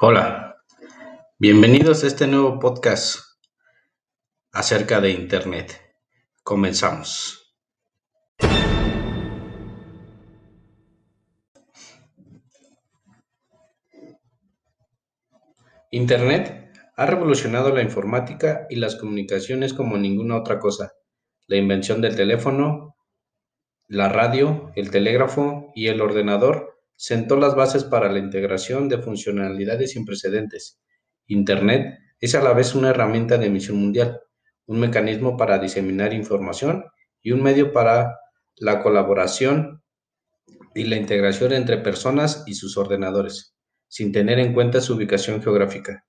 Hola, bienvenidos a este nuevo podcast acerca de Internet. Comenzamos. Internet ha revolucionado la informática y las comunicaciones como ninguna otra cosa. La invención del teléfono, la radio, el telégrafo y el ordenador sentó las bases para la integración de funcionalidades sin precedentes. Internet es a la vez una herramienta de emisión mundial, un mecanismo para diseminar información y un medio para la colaboración y la integración entre personas y sus ordenadores, sin tener en cuenta su ubicación geográfica.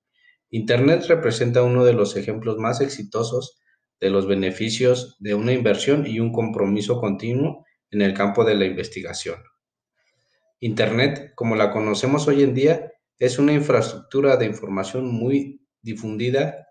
Internet representa uno de los ejemplos más exitosos de los beneficios de una inversión y un compromiso continuo en el campo de la investigación. Internet, como la conocemos hoy en día, es una infraestructura de información muy difundida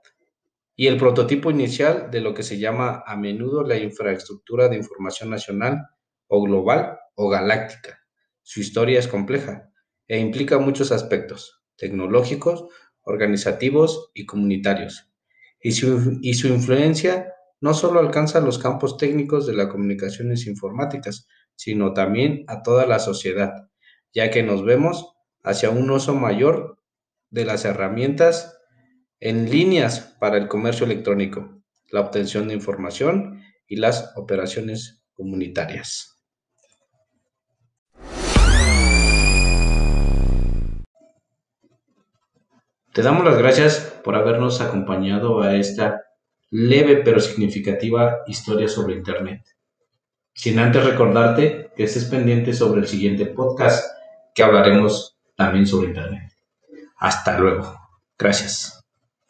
y el prototipo inicial de lo que se llama a menudo la infraestructura de información nacional o global o galáctica. Su historia es compleja e implica muchos aspectos tecnológicos, organizativos y comunitarios. Y su, y su influencia no solo alcanza los campos técnicos de las comunicaciones informáticas, sino también a toda la sociedad ya que nos vemos hacia un uso mayor de las herramientas en líneas para el comercio electrónico, la obtención de información y las operaciones comunitarias. Te damos las gracias por habernos acompañado a esta leve pero significativa historia sobre Internet. Sin antes recordarte que estés pendiente sobre el siguiente podcast que hablaremos también sobre Internet. Hasta luego. Gracias.